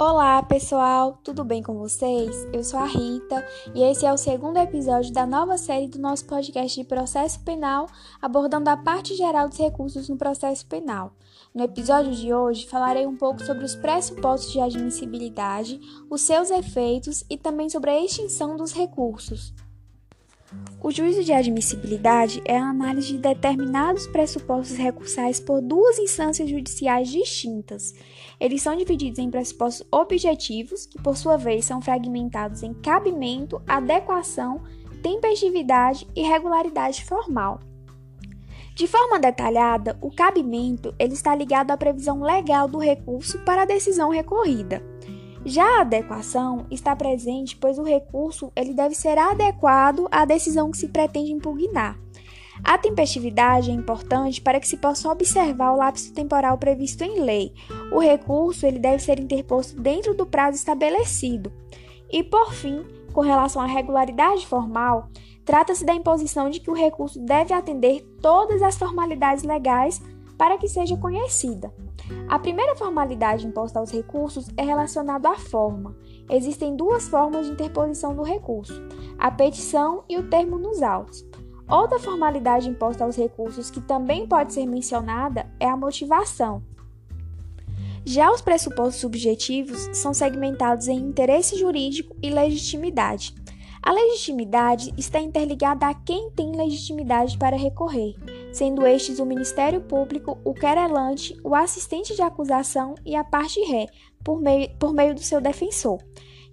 Olá, pessoal, tudo bem com vocês? Eu sou a Rita e esse é o segundo episódio da nova série do nosso podcast de processo penal, abordando a parte geral dos recursos no processo penal. No episódio de hoje, falarei um pouco sobre os pressupostos de admissibilidade, os seus efeitos e também sobre a extinção dos recursos. O juízo de admissibilidade é a análise de determinados pressupostos recursais por duas instâncias judiciais distintas. Eles são divididos em pressupostos objetivos, que por sua vez são fragmentados em cabimento, adequação, tempestividade e regularidade formal. De forma detalhada, o cabimento ele está ligado à previsão legal do recurso para a decisão recorrida. Já a adequação está presente, pois o recurso ele deve ser adequado à decisão que se pretende impugnar. A tempestividade é importante para que se possa observar o lapso temporal previsto em lei. O recurso ele deve ser interposto dentro do prazo estabelecido. E por fim, com relação à regularidade formal, trata-se da imposição de que o recurso deve atender todas as formalidades legais para que seja conhecida. A primeira formalidade imposta aos recursos é relacionada à forma. Existem duas formas de interposição do recurso: a petição e o termo nos autos. Outra formalidade imposta aos recursos que também pode ser mencionada é a motivação. Já os pressupostos subjetivos são segmentados em interesse jurídico e legitimidade. A legitimidade está interligada a quem tem legitimidade para recorrer, sendo estes o Ministério Público, o querelante, o assistente de acusação e a parte ré, por meio, por meio do seu defensor.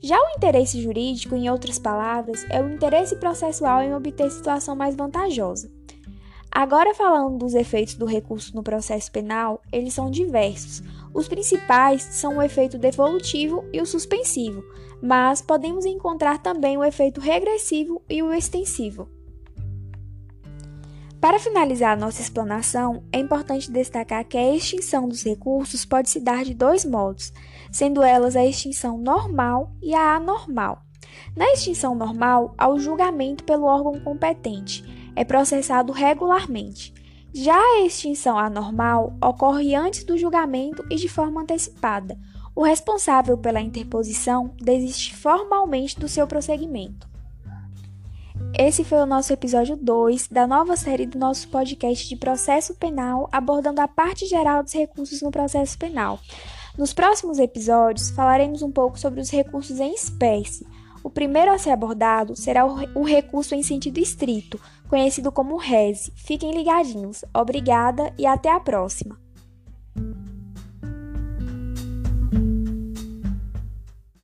Já o interesse jurídico, em outras palavras, é o interesse processual em obter situação mais vantajosa. Agora, falando dos efeitos do recurso no processo penal, eles são diversos. Os principais são o efeito devolutivo e o suspensivo, mas podemos encontrar também o efeito regressivo e o extensivo. Para finalizar nossa explanação, é importante destacar que a extinção dos recursos pode se dar de dois modos, sendo elas a extinção normal e a anormal. Na extinção normal, há o julgamento pelo órgão competente é processado regularmente. Já a extinção anormal ocorre antes do julgamento e de forma antecipada. O responsável pela interposição desiste formalmente do seu prosseguimento. Esse foi o nosso episódio 2 da nova série do nosso podcast de processo penal, abordando a parte geral dos recursos no processo penal. Nos próximos episódios, falaremos um pouco sobre os recursos em espécie. O primeiro a ser abordado será o recurso em sentido estrito, conhecido como RESE. Fiquem ligadinhos. Obrigada e até a próxima!